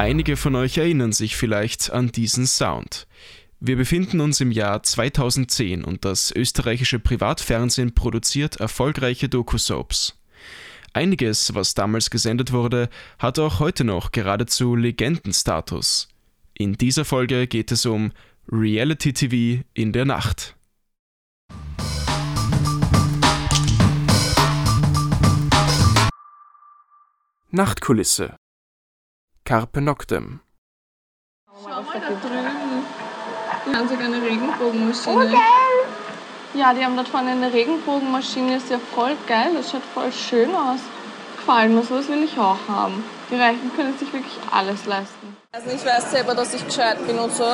Einige von euch erinnern sich vielleicht an diesen Sound. Wir befinden uns im Jahr 2010 und das österreichische Privatfernsehen produziert erfolgreiche Doku-Soaps. Einiges, was damals gesendet wurde, hat auch heute noch geradezu Legendenstatus. In dieser Folge geht es um Reality TV in der Nacht. Nachtkulisse Carpe Noctem Schau mal da drüben. Die haben sogar eine Regenbogenmaschine. Oh, geil! Ja, die haben dort vorne eine Regenbogenmaschine. Ist ja voll geil. Das schaut voll schön aus. Gefallen mir, sowas will ich auch haben. Die Reichen können sich wirklich alles leisten. Also ich weiß selber, dass ich gescheit bin und so.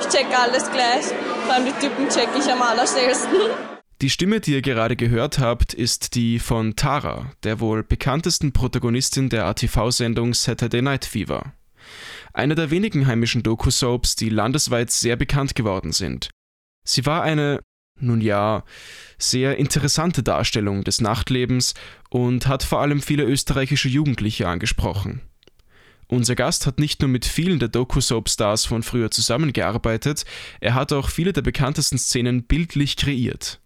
Ich check alles gleich. Vor allem die Typen check ich am allerschnellsten. Die Stimme, die ihr gerade gehört habt, ist die von Tara, der wohl bekanntesten Protagonistin der ATV-Sendung Saturday Night Fever. Eine der wenigen heimischen Doku-Soaps, die landesweit sehr bekannt geworden sind. Sie war eine, nun ja, sehr interessante Darstellung des Nachtlebens und hat vor allem viele österreichische Jugendliche angesprochen. Unser Gast hat nicht nur mit vielen der Doku-Soap-Stars von früher zusammengearbeitet, er hat auch viele der bekanntesten Szenen bildlich kreiert.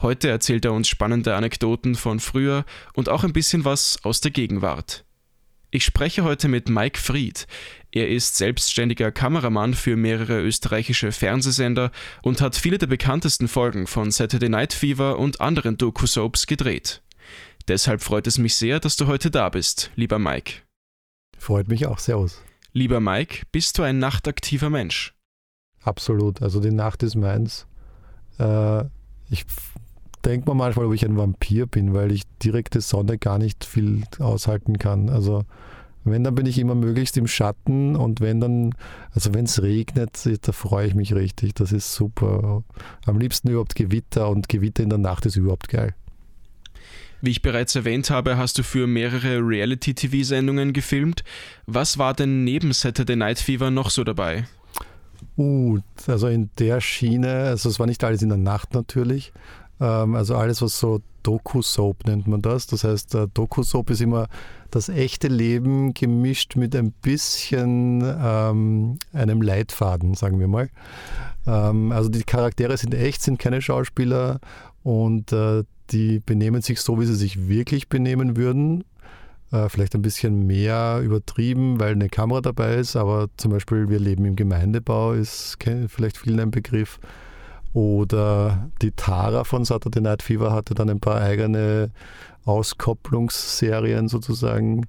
Heute erzählt er uns spannende Anekdoten von früher und auch ein bisschen was aus der Gegenwart. Ich spreche heute mit Mike Fried. Er ist selbstständiger Kameramann für mehrere österreichische Fernsehsender und hat viele der bekanntesten Folgen von Saturday Night Fever und anderen Doku-Soaps gedreht. Deshalb freut es mich sehr, dass du heute da bist, lieber Mike. Freut mich auch, servus. Lieber Mike, bist du ein nachtaktiver Mensch? Absolut, also die Nacht ist meins. Äh, ich denke mir manchmal, ob ich ein Vampir bin, weil ich direkte Sonne gar nicht viel aushalten kann. Also wenn, dann bin ich immer möglichst im Schatten und wenn dann, also wenn es regnet, da freue ich mich richtig. Das ist super. Am liebsten überhaupt Gewitter und Gewitter in der Nacht ist überhaupt geil. Wie ich bereits erwähnt habe, hast du für mehrere Reality-TV-Sendungen gefilmt. Was war denn neben Saturday Night Fever noch so dabei? Uh, also in der Schiene, also es war nicht alles in der Nacht natürlich, also alles, was so Doku-Soap nennt man das. Das heißt, äh, Doku-Soap ist immer das echte Leben gemischt mit ein bisschen ähm, einem Leitfaden, sagen wir mal. Ähm, also die Charaktere sind echt, sind keine Schauspieler und äh, die benehmen sich so, wie sie sich wirklich benehmen würden. Äh, vielleicht ein bisschen mehr übertrieben, weil eine Kamera dabei ist, aber zum Beispiel wir leben im Gemeindebau, ist vielleicht vielen ein Begriff. Oder die Tara von Saturday Night Fever hatte dann ein paar eigene Auskopplungsserien sozusagen.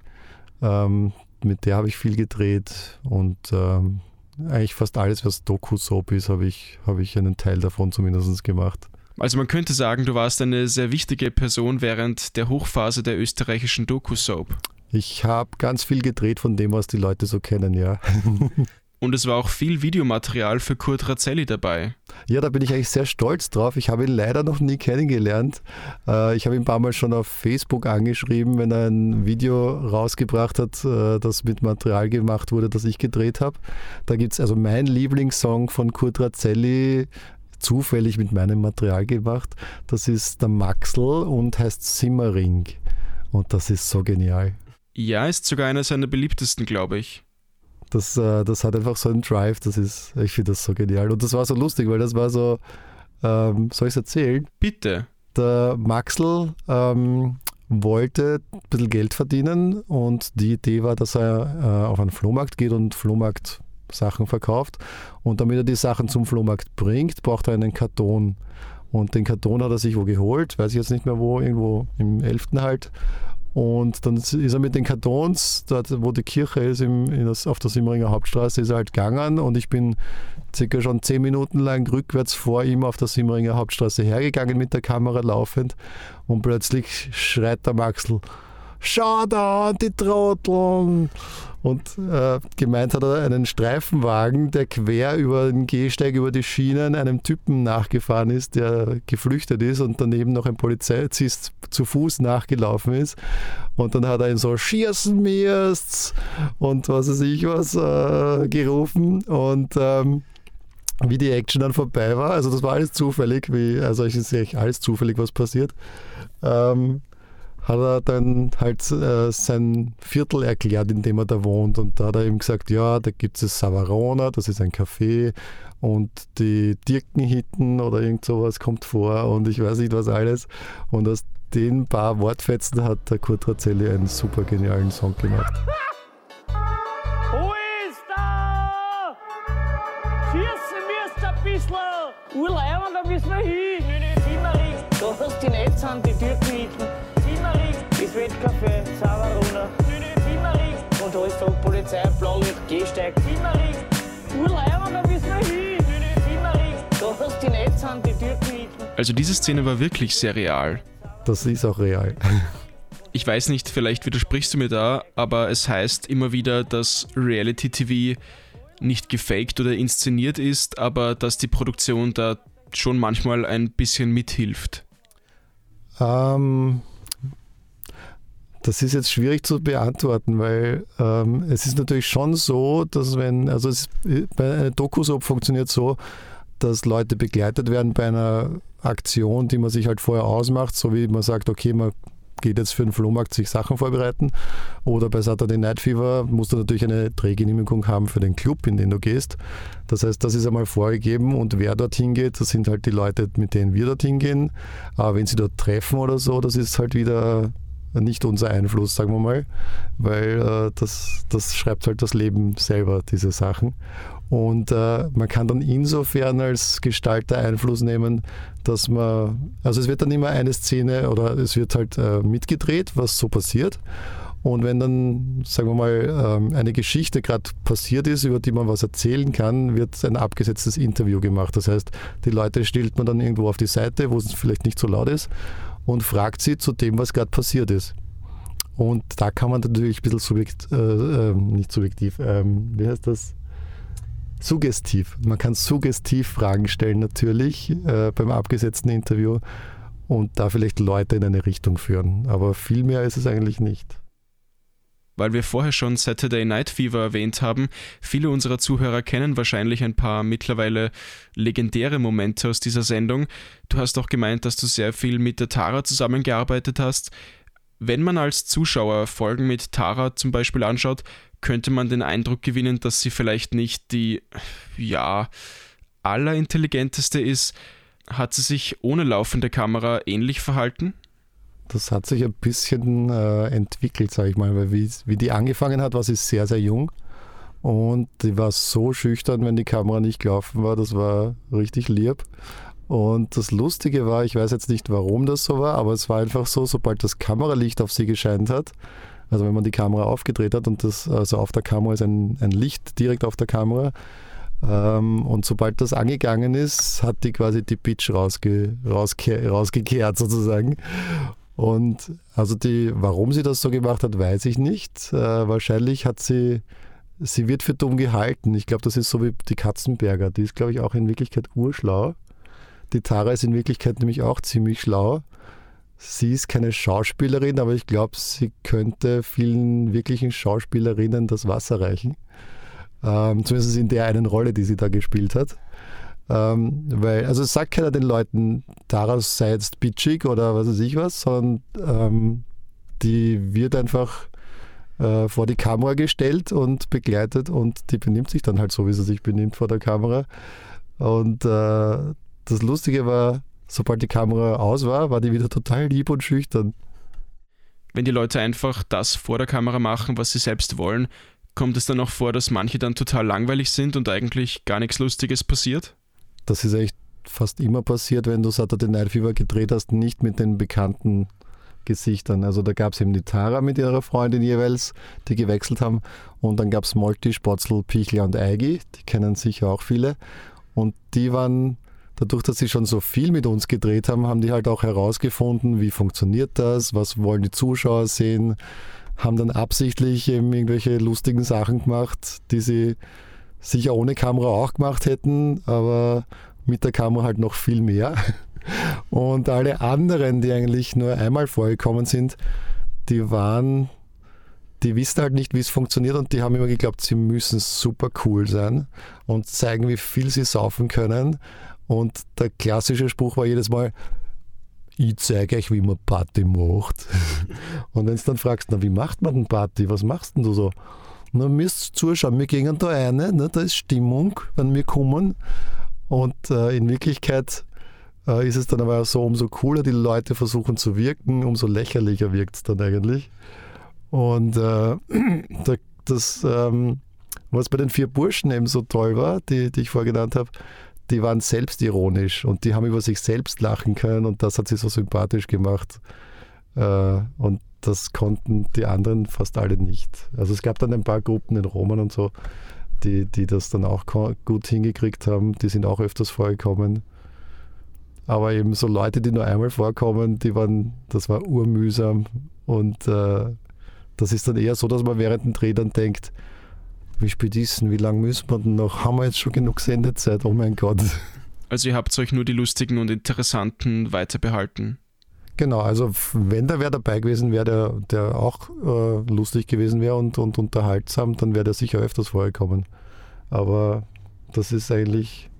Ähm, mit der habe ich viel gedreht und ähm, eigentlich fast alles, was Doku-Soap ist, habe ich, hab ich einen Teil davon zumindest gemacht. Also man könnte sagen, du warst eine sehr wichtige Person während der Hochphase der österreichischen Doku-Soap. Ich habe ganz viel gedreht von dem, was die Leute so kennen, ja. Und es war auch viel Videomaterial für Kurt Razzelli dabei. Ja, da bin ich eigentlich sehr stolz drauf. Ich habe ihn leider noch nie kennengelernt. Äh, ich habe ihn ein paar Mal schon auf Facebook angeschrieben, wenn er ein Video rausgebracht hat, äh, das mit Material gemacht wurde, das ich gedreht habe. Da gibt es also mein Lieblingssong von Kurt Razzelli, zufällig mit meinem Material gemacht. Das ist der Maxl und heißt Simmering. Und das ist so genial. Ja, ist sogar einer seiner beliebtesten, glaube ich. Das, äh, das hat einfach so einen Drive, das ist, ich finde das so genial. Und das war so lustig, weil das war so, ähm, soll ich es erzählen? Bitte. Der Maxl ähm, wollte ein bisschen Geld verdienen und die Idee war, dass er äh, auf einen Flohmarkt geht und Flohmarkt Sachen verkauft. Und damit er die Sachen zum Flohmarkt bringt, braucht er einen Karton. Und den Karton hat er sich wo geholt, weiß ich jetzt nicht mehr wo, irgendwo im 11. halt. Und dann ist er mit den Kartons, dort wo die Kirche ist, im, das, auf der Simmeringer Hauptstraße, ist er halt gegangen. Und ich bin circa schon zehn Minuten lang rückwärts vor ihm auf der Simmeringer Hauptstraße hergegangen mit der Kamera laufend. Und plötzlich schreit der Maxl, schau da, die Trotteln! Und äh, gemeint hat er einen Streifenwagen, der quer über den Gehsteig, über die Schienen einem Typen nachgefahren ist, der geflüchtet ist und daneben noch ein Polizist zu Fuß nachgelaufen ist. Und dann hat er ihn so, schießen mir's und was weiß ich was äh, gerufen. Und ähm, wie die Action dann vorbei war, also das war alles zufällig, wie, also ist eigentlich alles zufällig, was passiert. Ähm, hat er dann halt äh, sein Viertel erklärt, in dem er da wohnt. Und da hat er ihm gesagt, ja, da gibt es Savarona, das ist ein Café und die Dirkenhitten oder irgend sowas kommt vor und ich weiß nicht was alles. Und aus den paar Wortfetzen hat der Kurt Razzelli einen super genialen Song gemacht. Wo ist da? Schießen müsst ein bisschen. Urleiben, da müssen wir hin. Da hast die Netz an, die Türken Wettcafé, Savarona. Simmering, und da ist da Polizei, Blaulicht, Gehsteig. Simmering, Urleiben, da müssen wir hin. Simmering, da hast die Netz an, die Türken Also diese Szene war wirklich sehr real. Das ist auch real. Ich weiß nicht, vielleicht widersprichst du mir da, aber es heißt immer wieder, dass Reality TV nicht gefaked oder inszeniert ist, aber dass die Produktion da schon manchmal ein bisschen mithilft. Ähm, das ist jetzt schwierig zu beantworten, weil ähm, es ist natürlich schon so, dass wenn, also es, bei einer Doku-Soap funktioniert so, dass Leute begleitet werden bei einer Aktion, die man sich halt vorher ausmacht, so wie man sagt, okay, man geht jetzt für den Flohmarkt sich Sachen vorbereiten. Oder bei Saturday Night Fever musst du natürlich eine Drehgenehmigung haben für den Club, in den du gehst. Das heißt, das ist einmal vorgegeben und wer dorthin geht, das sind halt die Leute, mit denen wir dorthin gehen. Aber wenn sie dort treffen oder so, das ist halt wieder nicht unser Einfluss, sagen wir mal, weil äh, das, das schreibt halt das Leben selber, diese Sachen. Und äh, man kann dann insofern als Gestalter Einfluss nehmen, dass man, also es wird dann immer eine Szene oder es wird halt äh, mitgedreht, was so passiert. Und wenn dann, sagen wir mal, ähm, eine Geschichte gerade passiert ist, über die man was erzählen kann, wird ein abgesetztes Interview gemacht. Das heißt, die Leute stellt man dann irgendwo auf die Seite, wo es vielleicht nicht so laut ist, und fragt sie zu dem, was gerade passiert ist. Und da kann man natürlich ein bisschen subjekt, äh, äh, nicht subjektiv, ähm, wie heißt das? Suggestiv. Man kann suggestiv Fragen stellen natürlich äh, beim abgesetzten Interview und da vielleicht Leute in eine Richtung führen. Aber viel mehr ist es eigentlich nicht. Weil wir vorher schon Saturday Night Fever erwähnt haben, viele unserer Zuhörer kennen wahrscheinlich ein paar mittlerweile legendäre Momente aus dieser Sendung. Du hast auch gemeint, dass du sehr viel mit der Tara zusammengearbeitet hast. Wenn man als Zuschauer Folgen mit Tara zum Beispiel anschaut, könnte man den Eindruck gewinnen, dass sie vielleicht nicht die, ja, allerintelligenteste ist. Hat sie sich ohne laufende Kamera ähnlich verhalten? Das hat sich ein bisschen äh, entwickelt, sage ich mal, weil wie, wie die angefangen hat, war sie sehr, sehr jung. Und die war so schüchtern, wenn die Kamera nicht gelaufen war. Das war richtig lieb. Und das Lustige war, ich weiß jetzt nicht, warum das so war, aber es war einfach so, sobald das Kameralicht auf sie gescheint hat, also wenn man die Kamera aufgedreht hat und das, also auf der Kamera ist ein, ein Licht direkt auf der Kamera. Ähm, und sobald das angegangen ist, hat die quasi die Pitch rausge, rausge, rausgekehrt sozusagen. Und also die, warum sie das so gemacht hat, weiß ich nicht. Äh, wahrscheinlich hat sie, sie wird für dumm gehalten. Ich glaube, das ist so wie die Katzenberger. Die ist, glaube ich, auch in Wirklichkeit urschlau. Die Tara ist in Wirklichkeit nämlich auch ziemlich schlau. Sie ist keine Schauspielerin, aber ich glaube, sie könnte vielen wirklichen Schauspielerinnen das Wasser reichen. Ähm, zumindest in der einen Rolle, die sie da gespielt hat. Ähm, weil, also sagt keiner den Leuten, daraus sei jetzt bitchig oder was weiß ich was, sondern ähm, die wird einfach äh, vor die Kamera gestellt und begleitet und die benimmt sich dann halt so, wie sie sich benimmt vor der Kamera. Und äh, das Lustige war, sobald die Kamera aus war, war die wieder total lieb und schüchtern. Wenn die Leute einfach das vor der Kamera machen, was sie selbst wollen, kommt es dann auch vor, dass manche dann total langweilig sind und eigentlich gar nichts Lustiges passiert? Das ist echt fast immer passiert, wenn du Saturday Night Fever gedreht hast, nicht mit den bekannten Gesichtern. Also da gab es eben die Tara mit ihrer Freundin jeweils, die gewechselt haben. Und dann gab es Molti, Spotzel, Pichler und Eigi, die kennen sicher auch viele. Und die waren dadurch, dass sie schon so viel mit uns gedreht haben, haben die halt auch herausgefunden, wie funktioniert das, was wollen die Zuschauer sehen, haben dann absichtlich eben irgendwelche lustigen Sachen gemacht, die sie sicher ohne Kamera auch gemacht hätten, aber mit der Kamera halt noch viel mehr. Und alle anderen, die eigentlich nur einmal vorgekommen sind, die waren, die wissen halt nicht, wie es funktioniert und die haben immer geglaubt, sie müssen super cool sein und zeigen, wie viel sie saufen können. Und der klassische Spruch war jedes Mal, ich zeige euch, wie man Party macht. Und wenn du dann fragst, na, wie macht man denn Party? Was machst denn du so? Na, müsst zuschauen, wir gehen da rein, ne? da ist Stimmung, wenn wir kommen. Und äh, in Wirklichkeit äh, ist es dann aber so, umso cooler die Leute versuchen zu wirken, umso lächerlicher wirkt es dann eigentlich. Und äh, das, ähm, was bei den vier Burschen eben so toll war, die, die ich vorgenannt habe, die waren selbstironisch und die haben über sich selbst lachen können und das hat sie so sympathisch gemacht. Äh, und das konnten die anderen fast alle nicht. Also es gab dann ein paar Gruppen in Roman und so, die, die das dann auch gut hingekriegt haben. Die sind auch öfters vorgekommen. Aber eben so Leute, die nur einmal vorkommen, die waren, das war urmühsam. Und äh, das ist dann eher so, dass man während dem Dreh dann denkt, wie spät ist denn, wie lange müssen wir denn noch? Haben wir jetzt schon genug Sendezeit? Oh mein Gott. Also ihr habt euch nur die lustigen und interessanten weiterbehalten. Genau, also wenn da wer dabei gewesen wäre, der, der auch äh, lustig gewesen wäre und, und unterhaltsam, dann wäre der sicher öfters vorgekommen. Aber das ist eigentlich.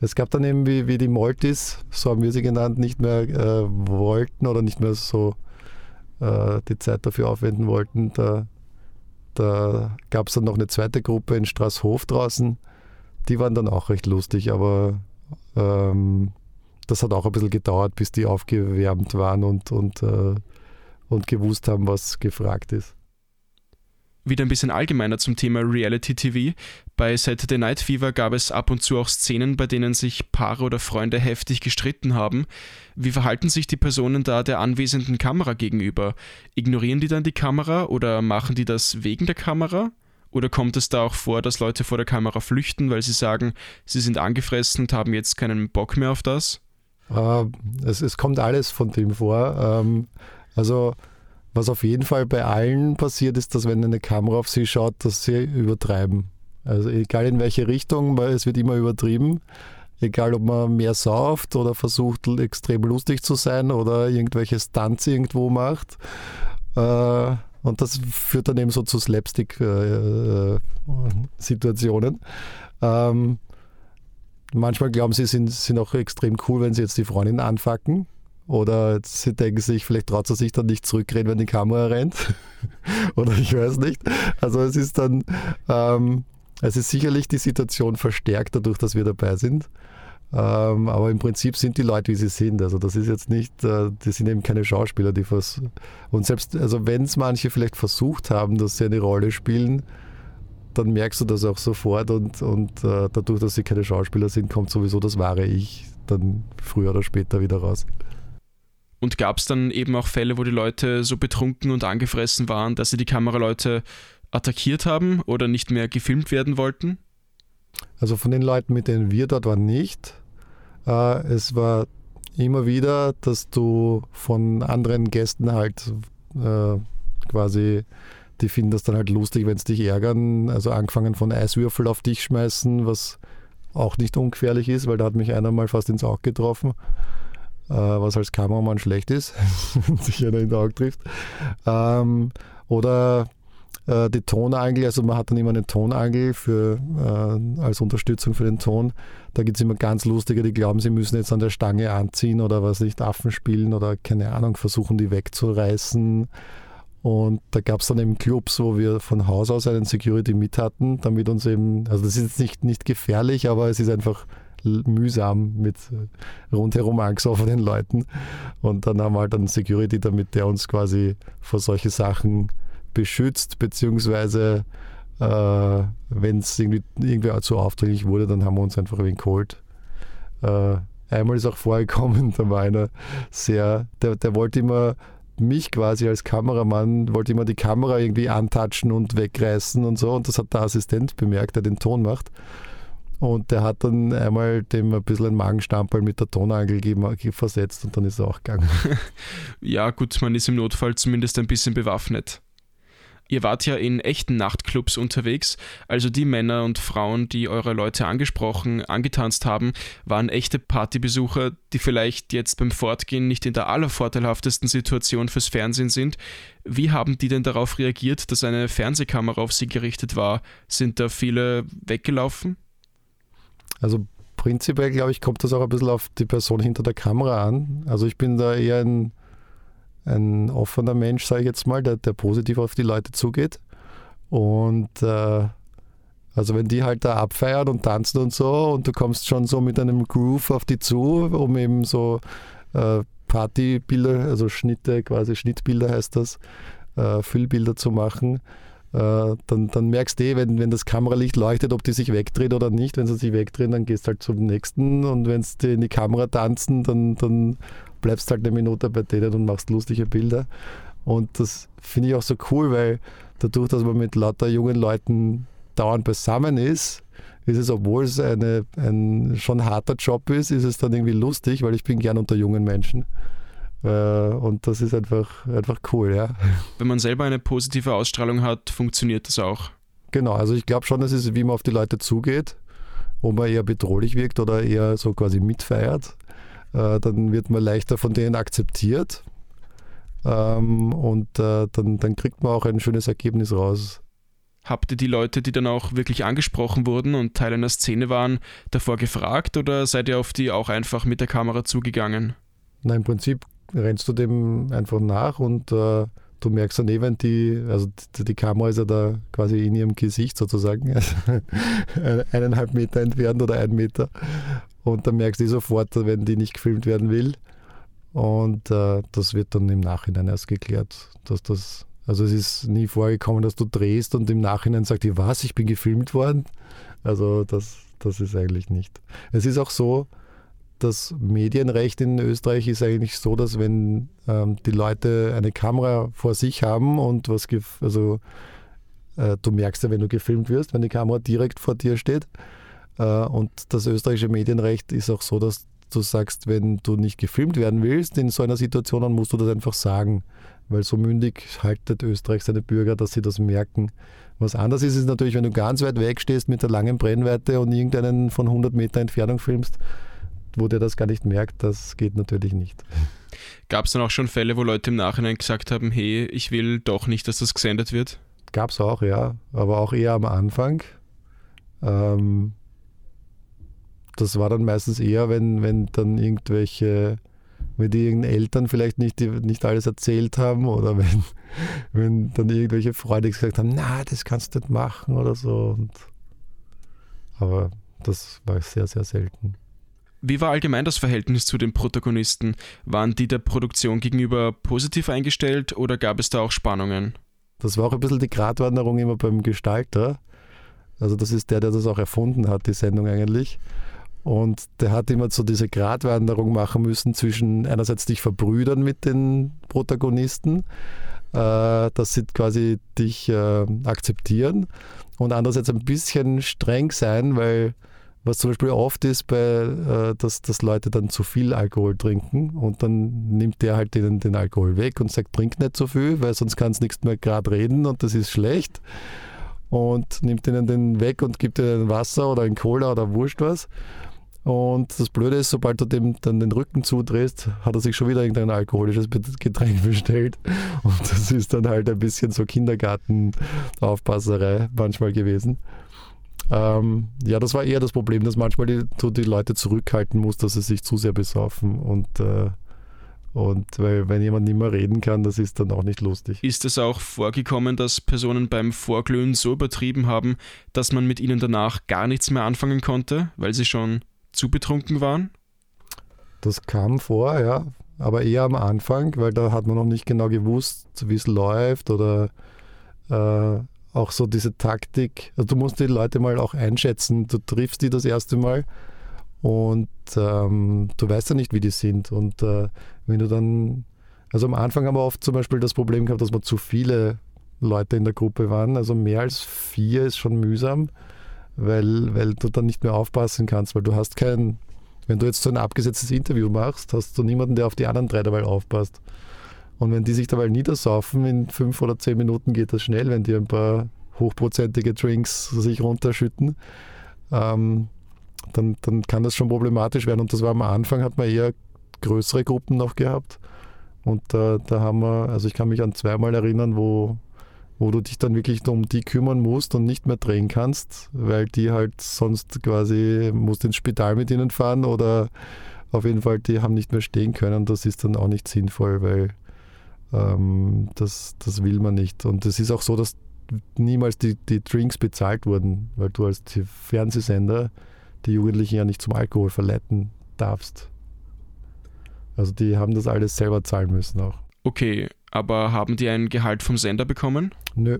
Es gab dann eben wie, wie die Maltis, so haben wir sie genannt, nicht mehr äh, wollten oder nicht mehr so äh, die Zeit dafür aufwenden wollten. Da, da gab es dann noch eine zweite Gruppe in Straßhof draußen. Die waren dann auch recht lustig, aber ähm, das hat auch ein bisschen gedauert, bis die aufgewärmt waren und, und, äh, und gewusst haben, was gefragt ist. Wieder ein bisschen allgemeiner zum Thema Reality TV. Bei Saturday Night Fever gab es ab und zu auch Szenen, bei denen sich Paare oder Freunde heftig gestritten haben. Wie verhalten sich die Personen da der anwesenden Kamera gegenüber? Ignorieren die dann die Kamera oder machen die das wegen der Kamera? Oder kommt es da auch vor, dass Leute vor der Kamera flüchten, weil sie sagen, sie sind angefressen und haben jetzt keinen Bock mehr auf das? Äh, es, es, kommt alles von dem vor. Ähm, also was auf jeden Fall bei allen passiert ist, dass wenn eine Kamera auf sie schaut, dass sie übertreiben. Also egal in welche Richtung, weil es wird immer übertrieben. Egal ob man mehr sauft oder versucht extrem lustig zu sein oder irgendwelche Stunts irgendwo macht. Äh, und das führt dann eben so zu Slapstick-Situationen. Manchmal glauben sie, sind, sind auch extrem cool, wenn sie jetzt die Freundin anfacken. Oder sie denken sich, vielleicht traut sie sich dann nicht zurückreden, wenn die Kamera rennt. Oder ich weiß nicht. Also es ist dann, ähm, es ist sicherlich die Situation verstärkt dadurch, dass wir dabei sind. Ähm, aber im Prinzip sind die Leute, wie sie sind. Also das ist jetzt nicht, äh, die sind eben keine Schauspieler, die vers und selbst, also wenn es manche vielleicht versucht haben, dass sie eine Rolle spielen, dann merkst du das auch sofort und, und äh, dadurch, dass sie keine Schauspieler sind, kommt sowieso das wahre Ich dann früher oder später wieder raus. Und gab es dann eben auch Fälle, wo die Leute so betrunken und angefressen waren, dass sie die Kameraleute attackiert haben oder nicht mehr gefilmt werden wollten? Also von den Leuten, mit denen wir dort waren, nicht. Äh, es war immer wieder, dass du von anderen Gästen halt äh, quasi die finden das dann halt lustig, wenn es dich ärgern. Also angefangen von Eiswürfel auf dich schmeißen, was auch nicht ungefährlich ist, weil da hat mich einer mal fast ins Auge getroffen, äh, was als Kameramann schlecht ist, wenn sich einer ins Auge trifft. Ähm, oder äh, die Tonangel, also man hat dann immer eine Tonangel für, äh, als Unterstützung für den Ton. Da gibt es immer ganz lustige, die glauben, sie müssen jetzt an der Stange anziehen oder was nicht, Affen spielen oder keine Ahnung, versuchen die wegzureißen und da gab es dann eben Clubs, wo wir von Haus aus einen Security mit hatten, damit uns eben, also das ist jetzt nicht, nicht gefährlich, aber es ist einfach mühsam mit äh, rundherum angesoffenen Leuten. Und dann haben wir halt einen Security damit, der uns quasi vor solche Sachen beschützt, beziehungsweise äh, wenn es irgendwie, irgendwie zu aufdringlich wurde, dann haben wir uns einfach ein wenig geholt. Äh, einmal ist auch vorgekommen, da war einer sehr, der, der wollte immer mich quasi als Kameramann, wollte immer die Kamera irgendwie antatschen und wegreißen und so. Und das hat der Assistent bemerkt, der den Ton macht. Und der hat dann einmal dem ein bisschen einen Magenstampel mit der Tonangel versetzt und dann ist er auch gegangen. ja, gut, man ist im Notfall zumindest ein bisschen bewaffnet. Ihr wart ja in echten Nachtclubs unterwegs, also die Männer und Frauen, die eure Leute angesprochen, angetanzt haben, waren echte Partybesucher, die vielleicht jetzt beim Fortgehen nicht in der allervorteilhaftesten Situation fürs Fernsehen sind. Wie haben die denn darauf reagiert, dass eine Fernsehkamera auf sie gerichtet war? Sind da viele weggelaufen? Also prinzipiell, glaube ich, kommt das auch ein bisschen auf die Person hinter der Kamera an. Also ich bin da eher ein, ein offener Mensch, sage ich jetzt mal, der, der positiv auf die Leute zugeht. Und äh, also wenn die halt da abfeiern und tanzen und so und du kommst schon so mit einem Groove auf die zu, um eben so äh, Partybilder, also Schnitte, quasi Schnittbilder heißt das, äh, Füllbilder zu machen, äh, dann, dann merkst du eh, wenn, wenn das Kameralicht leuchtet, ob die sich wegdreht oder nicht. Wenn sie sich wegdrehen, dann gehst du halt zum nächsten und wenn sie in die Kamera tanzen, dann, dann bleibst halt eine Minute bei denen und machst lustige Bilder. Und das finde ich auch so cool, weil dadurch, dass man mit lauter jungen Leuten dauernd beisammen ist, ist es, obwohl es eine, ein schon harter Job ist, ist es dann irgendwie lustig, weil ich bin gern unter jungen Menschen. Äh, und das ist einfach, einfach cool, ja. Wenn man selber eine positive Ausstrahlung hat, funktioniert das auch. Genau, also ich glaube schon, dass es, wie man auf die Leute zugeht, ob man eher bedrohlich wirkt oder eher so quasi mitfeiert, dann wird man leichter von denen akzeptiert. Ähm, und äh, dann, dann kriegt man auch ein schönes Ergebnis raus. Habt ihr die Leute, die dann auch wirklich angesprochen wurden und Teil einer Szene waren, davor gefragt oder seid ihr auf die auch einfach mit der Kamera zugegangen? Na, im Prinzip rennst du dem einfach nach und äh, du merkst dann eh, die, also die, die, Kamera ist ja da quasi in ihrem Gesicht sozusagen, eineinhalb Meter entfernt oder ein Meter. Und dann merkst du eh sofort, wenn die nicht gefilmt werden will. Und äh, das wird dann im Nachhinein erst geklärt, dass das, also es ist nie vorgekommen, dass du drehst und im Nachhinein sagt die, was, ich bin gefilmt worden. Also das, das ist eigentlich nicht. Es ist auch so, das Medienrecht in Österreich ist eigentlich so, dass wenn ähm, die Leute eine Kamera vor sich haben und was, also äh, du merkst ja, wenn du gefilmt wirst, wenn die Kamera direkt vor dir steht. Äh, und das österreichische Medienrecht ist auch so, dass du sagst, wenn du nicht gefilmt werden willst in so einer Situation, dann musst du das einfach sagen. Weil so mündig haltet Österreich seine Bürger, dass sie das merken. Was anders ist, ist natürlich, wenn du ganz weit weg stehst mit der langen Brennweite und irgendeinen von 100 Meter Entfernung filmst, wo der das gar nicht merkt, das geht natürlich nicht. Gab es dann auch schon Fälle, wo Leute im Nachhinein gesagt haben, hey, ich will doch nicht, dass das gesendet wird? Gab es auch, ja, aber auch eher am Anfang. Ähm, das war dann meistens eher, wenn, wenn dann irgendwelche, wenn die irgendeinen Eltern vielleicht nicht, nicht alles erzählt haben oder wenn, wenn dann irgendwelche Freunde gesagt haben, na, das kannst du nicht machen oder so. Und, aber das war sehr, sehr selten. Wie war allgemein das Verhältnis zu den Protagonisten? Waren die der Produktion gegenüber positiv eingestellt oder gab es da auch Spannungen? Das war auch ein bisschen die Gratwanderung immer beim Gestalter. Also das ist der, der das auch erfunden hat, die Sendung eigentlich. Und der hat immer so diese Gratwanderung machen müssen zwischen einerseits dich verbrüdern mit den Protagonisten, äh, dass sie quasi dich äh, akzeptieren und andererseits ein bisschen streng sein, weil was zum Beispiel oft ist, bei, äh, dass, dass Leute dann zu viel Alkohol trinken und dann nimmt der halt denen den Alkohol weg und sagt, trink nicht so viel, weil sonst kannst du nichts mehr gerade reden und das ist schlecht. Und nimmt ihnen den weg und gibt ihnen Wasser oder ein Cola oder wurscht was. Und das Blöde ist, sobald du dem dann den Rücken zudrehst, hat er sich schon wieder irgendein alkoholisches Getränk bestellt. Und das ist dann halt ein bisschen so Kindergartenaufpasserei manchmal gewesen. Ähm, ja, das war eher das Problem, dass manchmal die, du die Leute zurückhalten musst, dass sie sich zu sehr besaufen und äh, und weil, wenn jemand nicht mehr reden kann, das ist dann auch nicht lustig. Ist es auch vorgekommen, dass Personen beim Vorglühen so übertrieben haben, dass man mit ihnen danach gar nichts mehr anfangen konnte, weil sie schon zu betrunken waren? Das kam vor, ja. Aber eher am Anfang, weil da hat man noch nicht genau gewusst, wie es läuft oder äh, auch so diese Taktik. Also du musst die Leute mal auch einschätzen. Du triffst die das erste Mal und ähm, du weißt ja nicht, wie die sind. Und äh, wenn du dann, also am Anfang haben wir oft zum Beispiel das Problem gehabt, dass wir zu viele Leute in der Gruppe waren. Also mehr als vier ist schon mühsam, weil, weil du dann nicht mehr aufpassen kannst, weil du hast kein, wenn du jetzt so ein abgesetztes Interview machst, hast du niemanden, der auf die anderen drei dabei aufpasst. Und wenn die sich dabei niedersaufen, in fünf oder zehn Minuten geht das schnell, wenn die ein paar hochprozentige Drinks sich runterschütten, ähm, dann, dann kann das schon problematisch werden. Und das war am Anfang, hat man eher größere Gruppen noch gehabt. Und äh, da haben wir, also ich kann mich an zweimal erinnern, wo, wo du dich dann wirklich um die kümmern musst und nicht mehr drehen kannst, weil die halt sonst quasi musst ins Spital mit ihnen fahren oder auf jeden Fall, die haben nicht mehr stehen können. Das ist dann auch nicht sinnvoll, weil ähm, das, das will man nicht. Und es ist auch so, dass niemals die, die Drinks bezahlt wurden, weil du als Fernsehsender die Jugendlichen ja nicht zum Alkohol verleiten darfst. Also die haben das alles selber zahlen müssen auch. Okay, aber haben die ein Gehalt vom Sender bekommen? Nö.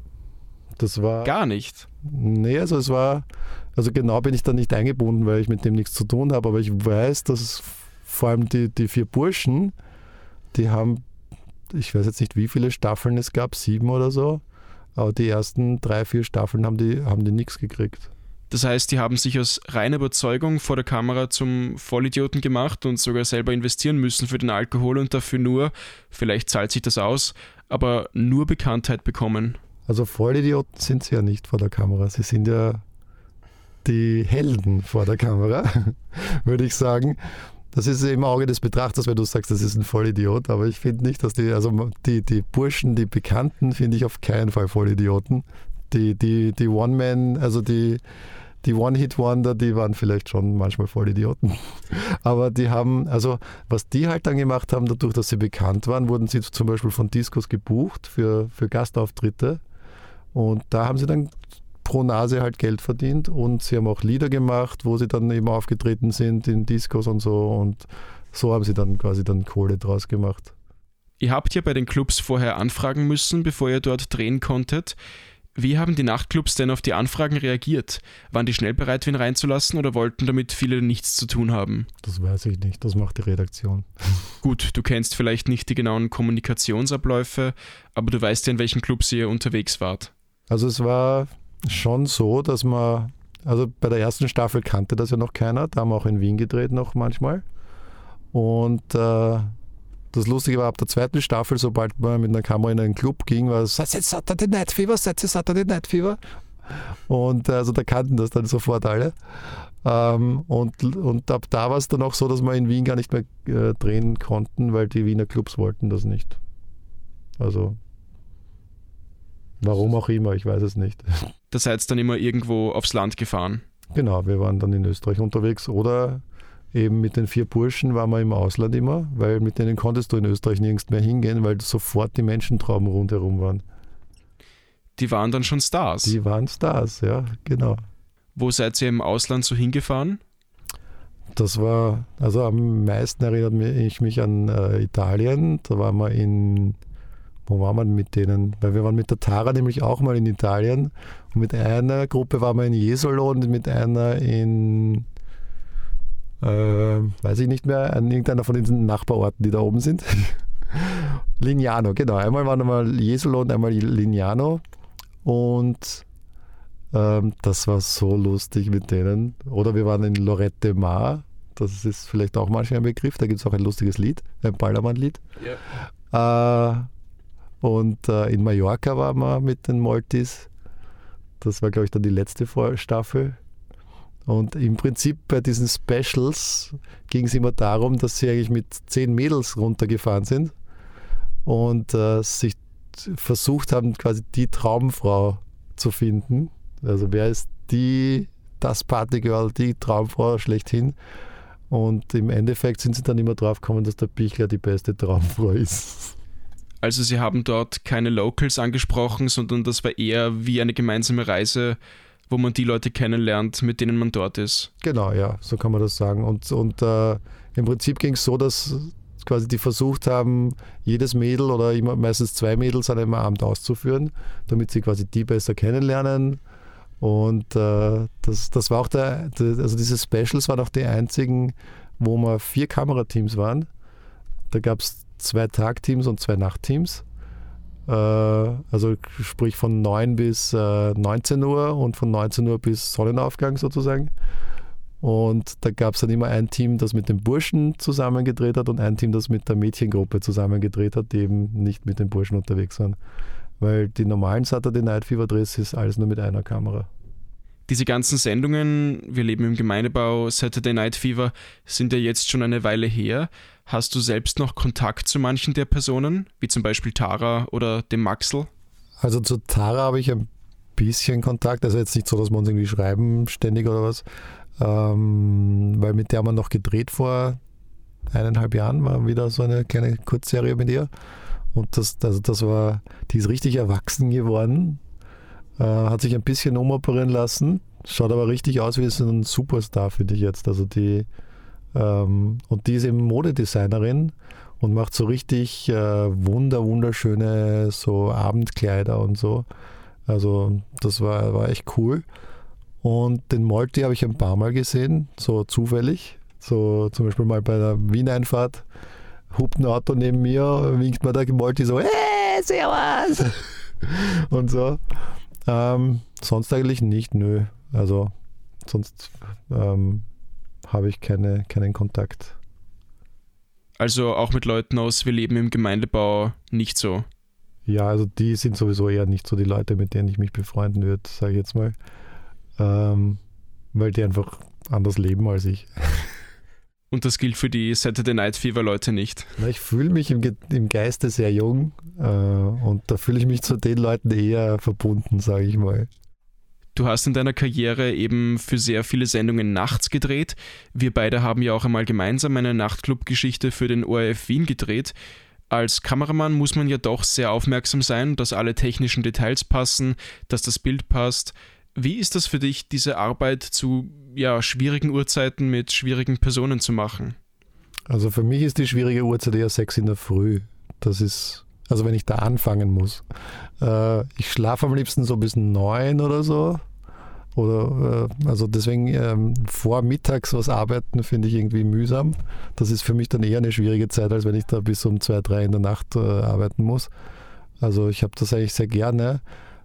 Das war. Gar nicht. Nee, also es war. Also genau bin ich da nicht eingebunden, weil ich mit dem nichts zu tun habe, aber ich weiß, dass vor allem die, die vier Burschen, die haben, ich weiß jetzt nicht, wie viele Staffeln es gab, sieben oder so, aber die ersten drei, vier Staffeln haben die, haben die nichts gekriegt. Das heißt, die haben sich aus reiner Überzeugung vor der Kamera zum Vollidioten gemacht und sogar selber investieren müssen für den Alkohol und dafür nur, vielleicht zahlt sich das aus, aber nur Bekanntheit bekommen. Also Vollidioten sind sie ja nicht vor der Kamera. Sie sind ja die Helden vor der Kamera, würde ich sagen. Das ist im Auge des Betrachters, wenn du sagst, das ist ein Vollidiot, aber ich finde nicht, dass die, also die, die Burschen, die Bekannten, finde ich auf keinen Fall Vollidioten. Die, die, die One-Man, also die, die One-Hit-Wonder, die waren vielleicht schon manchmal Vollidioten. Aber die haben, also was die halt dann gemacht haben, dadurch, dass sie bekannt waren, wurden sie zum Beispiel von Discos gebucht für, für Gastauftritte. Und da haben sie dann pro Nase halt Geld verdient und sie haben auch Lieder gemacht, wo sie dann eben aufgetreten sind in Discos und so und so haben sie dann quasi dann Kohle draus gemacht. Ihr habt ja bei den Clubs vorher anfragen müssen, bevor ihr dort drehen konntet. Wie haben die Nachtclubs denn auf die Anfragen reagiert? Waren die schnell bereit, wen reinzulassen oder wollten damit viele nichts zu tun haben? Das weiß ich nicht, das macht die Redaktion. Gut, du kennst vielleicht nicht die genauen Kommunikationsabläufe, aber du weißt ja, in welchen Clubs ihr unterwegs wart. Also es war schon so, dass man, also bei der ersten Staffel kannte das ja noch keiner, da haben wir auch in Wien gedreht noch manchmal. Und äh, das Lustige war, ab der zweiten Staffel, sobald man mit einer Kamera in einen Club ging, war es, seid ihr Saturday Night Fever, seid ihr Saturday Night Fever? Und äh, also da kannten das dann sofort alle. Ähm, und, und ab da war es dann auch so, dass wir in Wien gar nicht mehr äh, drehen konnten, weil die Wiener Clubs wollten das nicht. Also warum auch immer, ich weiß es nicht. Das heißt dann immer irgendwo aufs Land gefahren. Genau, wir waren dann in Österreich unterwegs oder eben mit den vier Burschen waren wir im Ausland immer, weil mit denen konntest du in Österreich nirgends mehr hingehen, weil sofort die Menschentrauben rundherum waren. Die waren dann schon Stars. Die waren Stars, ja, genau. Wo seid ihr im Ausland so hingefahren? Das war, also am meisten erinnert ich mich an äh, Italien. Da waren wir in, wo waren wir mit denen? Weil wir waren mit der Tara nämlich auch mal in Italien. Und mit einer Gruppe waren wir in Jesolo und mit einer in äh, weiß ich nicht mehr, an irgendeiner von diesen Nachbarorten, die da oben sind. Lignano, genau. Einmal waren wir Jesolo und einmal Lignano. Und ähm, das war so lustig mit denen. Oder wir waren in Lorette Mar. Das ist vielleicht auch manchmal ein Begriff. Da gibt es auch ein lustiges Lied, ein Ballermann-Lied. Ja. Äh, und äh, in Mallorca waren wir mit den Maltis. Das war, glaube ich, dann die letzte Staffel. Und im Prinzip bei diesen Specials ging es immer darum, dass sie eigentlich mit zehn Mädels runtergefahren sind und äh, sich versucht haben, quasi die Traumfrau zu finden. Also wer ist die, das Partygirl, die Traumfrau schlechthin? Und im Endeffekt sind sie dann immer drauf gekommen, dass der Bichler die beste Traumfrau ist. Also sie haben dort keine Locals angesprochen, sondern das war eher wie eine gemeinsame Reise wo man die Leute kennenlernt, mit denen man dort ist. Genau, ja, so kann man das sagen. Und, und äh, im Prinzip ging es so, dass quasi die versucht haben, jedes Mädel oder immer meistens zwei Mädels an einem Abend auszuführen, damit sie quasi die besser kennenlernen. Und äh, das, das war auch der, also diese Specials waren auch die einzigen, wo wir vier Kamerateams waren. Da gab es zwei Tagteams und zwei Nachtteams. Äh, also sprich von 9 bis 19 äh, Uhr und von 19 Uhr bis Sonnenaufgang sozusagen. Und da gab es dann immer ein Team, das mit den Burschen zusammengedreht hat und ein Team, das mit der Mädchengruppe zusammengedreht hat, die eben nicht mit den Burschen unterwegs waren. Weil die normalen Saturday Night Fever Dress ist alles nur mit einer Kamera. Diese ganzen Sendungen, wir leben im Gemeindebau, Saturday Night Fever, sind ja jetzt schon eine Weile her. Hast du selbst noch Kontakt zu manchen der Personen, wie zum Beispiel Tara oder dem Maxel? Also zu Tara habe ich ein bisschen Kontakt, also jetzt nicht so, dass wir uns irgendwie schreiben ständig oder was, ähm, weil mit der haben wir noch gedreht vor eineinhalb Jahren, war wieder so eine kleine Kurzserie mit ihr. Und das, also das war, die ist richtig erwachsen geworden, äh, hat sich ein bisschen umoperieren lassen, schaut aber richtig aus wie ein Superstar, finde ich jetzt. Also die, ähm, und die ist eben Modedesignerin und macht so richtig äh, wunder, wunderschöne so Abendkleider und so. Also das war, war echt cool. Und den Molti habe ich ein paar Mal gesehen, so zufällig. So zum Beispiel mal bei der Wien-Einfahrt hupt ein Auto neben mir, winkt mir der Molti so, hey, servus! und so. Ähm, sonst eigentlich nicht, nö. Also sonst ähm, habe ich keine, keinen Kontakt. Also auch mit Leuten aus Wir leben im Gemeindebau nicht so. Ja, also die sind sowieso eher nicht so die Leute, mit denen ich mich befreunden würde, sage ich jetzt mal. Ähm, weil die einfach anders leben als ich. Und das gilt für die Saturday Night Fever Leute nicht. Na, ich fühle mich im, im, Geiste sehr jung äh, und da fühle ich mich zu den Leuten eher verbunden, sage ich mal. Du hast in deiner Karriere eben für sehr viele Sendungen nachts gedreht. Wir beide haben ja auch einmal gemeinsam eine Nachtclub-Geschichte für den ORF Wien gedreht. Als Kameramann muss man ja doch sehr aufmerksam sein, dass alle technischen Details passen, dass das Bild passt. Wie ist das für dich, diese Arbeit zu ja, schwierigen Uhrzeiten mit schwierigen Personen zu machen? Also für mich ist die schwierige Uhrzeit eher sechs in der Früh. Das ist, also wenn ich da anfangen muss. Äh, ich schlafe am liebsten so bis neun oder so. Oder äh, also deswegen ähm, vor mittags was arbeiten finde ich irgendwie mühsam. Das ist für mich dann eher eine schwierige Zeit, als wenn ich da bis um zwei, drei in der Nacht äh, arbeiten muss. Also ich habe das eigentlich sehr gerne.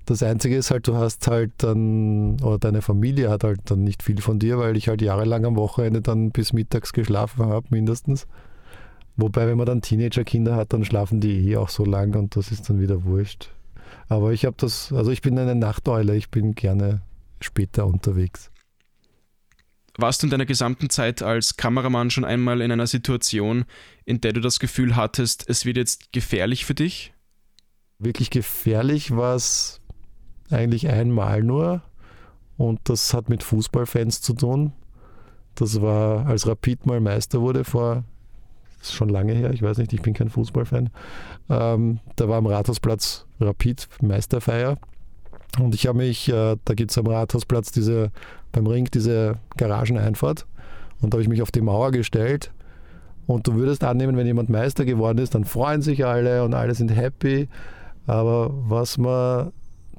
Das Einzige ist halt, du hast halt dann, oder deine Familie hat halt dann nicht viel von dir, weil ich halt jahrelang am Wochenende dann bis mittags geschlafen habe, mindestens. Wobei, wenn man dann Teenagerkinder hat, dann schlafen die eh auch so lang und das ist dann wieder wurscht. Aber ich habe das, also ich bin eine Nachteule, ich bin gerne später unterwegs. Warst du in deiner gesamten Zeit als Kameramann schon einmal in einer Situation, in der du das Gefühl hattest, es wird jetzt gefährlich für dich? Wirklich gefährlich war es eigentlich einmal nur und das hat mit Fußballfans zu tun. Das war, als Rapid mal Meister wurde vor, ist schon lange her, ich weiß nicht, ich bin kein Fußballfan. Ähm, da war am Rathausplatz Rapid Meisterfeier und ich habe mich, äh, da gibt es am Rathausplatz diese, beim Ring diese Garageneinfahrt und da habe ich mich auf die Mauer gestellt und du würdest annehmen, wenn jemand Meister geworden ist, dann freuen sich alle und alle sind happy. Aber was man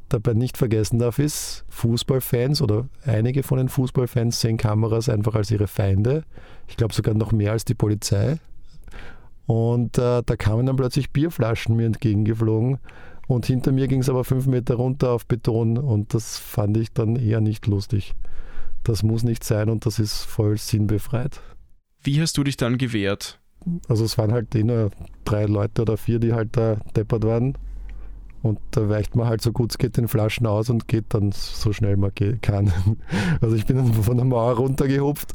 dabei nicht vergessen darf, ist, Fußballfans oder einige von den Fußballfans sehen Kameras einfach als ihre Feinde. Ich glaube sogar noch mehr als die Polizei. Und äh, da kamen dann plötzlich Bierflaschen mir entgegengeflogen. Und hinter mir ging es aber fünf Meter runter auf Beton und das fand ich dann eher nicht lustig. Das muss nicht sein und das ist voll sinnbefreit. Wie hast du dich dann gewehrt? Also es waren halt eh nur drei Leute oder vier, die halt da deppert waren. Und da weicht man halt so gut es geht den Flaschen aus und geht dann so schnell man kann. Also ich bin dann von der Mauer runtergehupft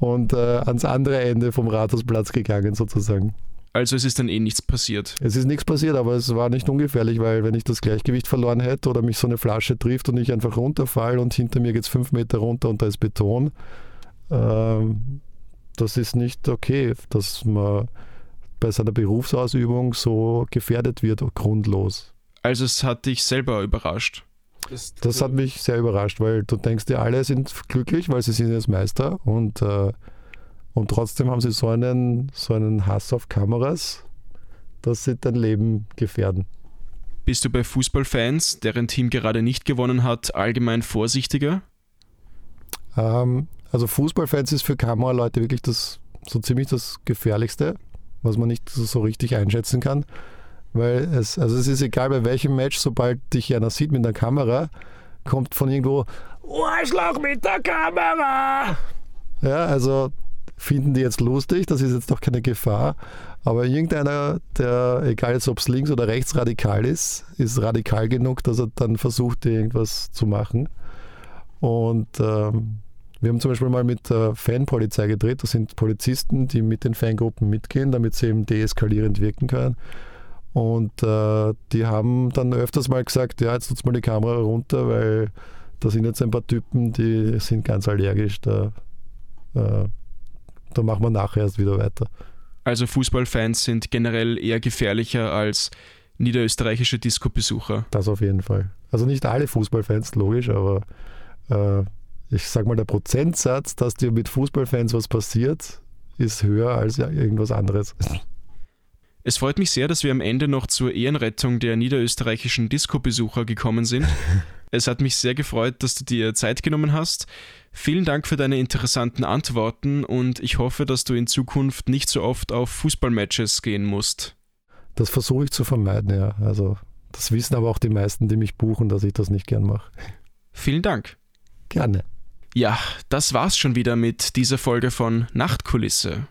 und äh, ans andere Ende vom Rathausplatz gegangen sozusagen. Also es ist dann eh nichts passiert. Es ist nichts passiert, aber es war nicht ungefährlich, weil wenn ich das Gleichgewicht verloren hätte oder mich so eine Flasche trifft und ich einfach runterfall und hinter mir geht es fünf Meter runter und da ist Beton, ähm, das ist nicht okay, dass man bei seiner Berufsausübung so gefährdet wird, grundlos. Also es hat dich selber überrascht. Das, das hat mich sehr überrascht, weil du denkst dir, alle sind glücklich, weil sie sind jetzt Meister und, äh, und trotzdem haben sie so einen, so einen Hass auf Kameras, dass sie dein Leben gefährden. Bist du bei Fußballfans, deren Team gerade nicht gewonnen hat, allgemein vorsichtiger? Ähm, also Fußballfans ist für Kameraleute wirklich das so ziemlich das Gefährlichste, was man nicht so richtig einschätzen kann. Weil es, also es ist egal bei welchem Match, sobald dich einer sieht mit der Kamera, kommt von irgendwo Arschloch mit der Kamera! Ja, also finden die jetzt lustig, das ist jetzt doch keine Gefahr. Aber irgendeiner, der, egal ob es links oder rechts radikal ist, ist radikal genug, dass er dann versucht, irgendwas zu machen. Und ähm, wir haben zum Beispiel mal mit der Fanpolizei gedreht. Das sind Polizisten, die mit den Fangruppen mitgehen, damit sie eben deeskalierend wirken können. Und äh, die haben dann öfters mal gesagt, ja, jetzt tut mal die Kamera runter, weil da sind jetzt ein paar Typen, die sind ganz allergisch, da, äh, da machen wir nachher erst wieder weiter. Also Fußballfans sind generell eher gefährlicher als niederösterreichische Disco-Besucher. Das auf jeden Fall. Also nicht alle Fußballfans, logisch, aber äh, ich sag mal, der Prozentsatz, dass dir mit Fußballfans was passiert, ist höher als irgendwas anderes. Es freut mich sehr, dass wir am Ende noch zur Ehrenrettung der niederösterreichischen Disco-Besucher gekommen sind. es hat mich sehr gefreut, dass du dir Zeit genommen hast. Vielen Dank für deine interessanten Antworten und ich hoffe, dass du in Zukunft nicht so oft auf Fußballmatches gehen musst. Das versuche ich zu vermeiden, ja. Also das wissen aber auch die meisten, die mich buchen, dass ich das nicht gern mache. Vielen Dank. Gerne. Ja, das war's schon wieder mit dieser Folge von Nachtkulisse.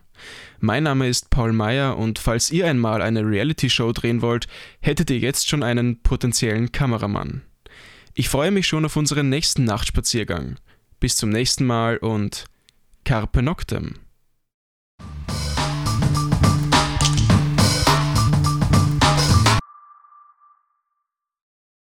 Mein Name ist Paul Meyer und falls ihr einmal eine Reality-Show drehen wollt, hättet ihr jetzt schon einen potenziellen Kameramann. Ich freue mich schon auf unseren nächsten Nachtspaziergang. Bis zum nächsten Mal und Carpe Noctem.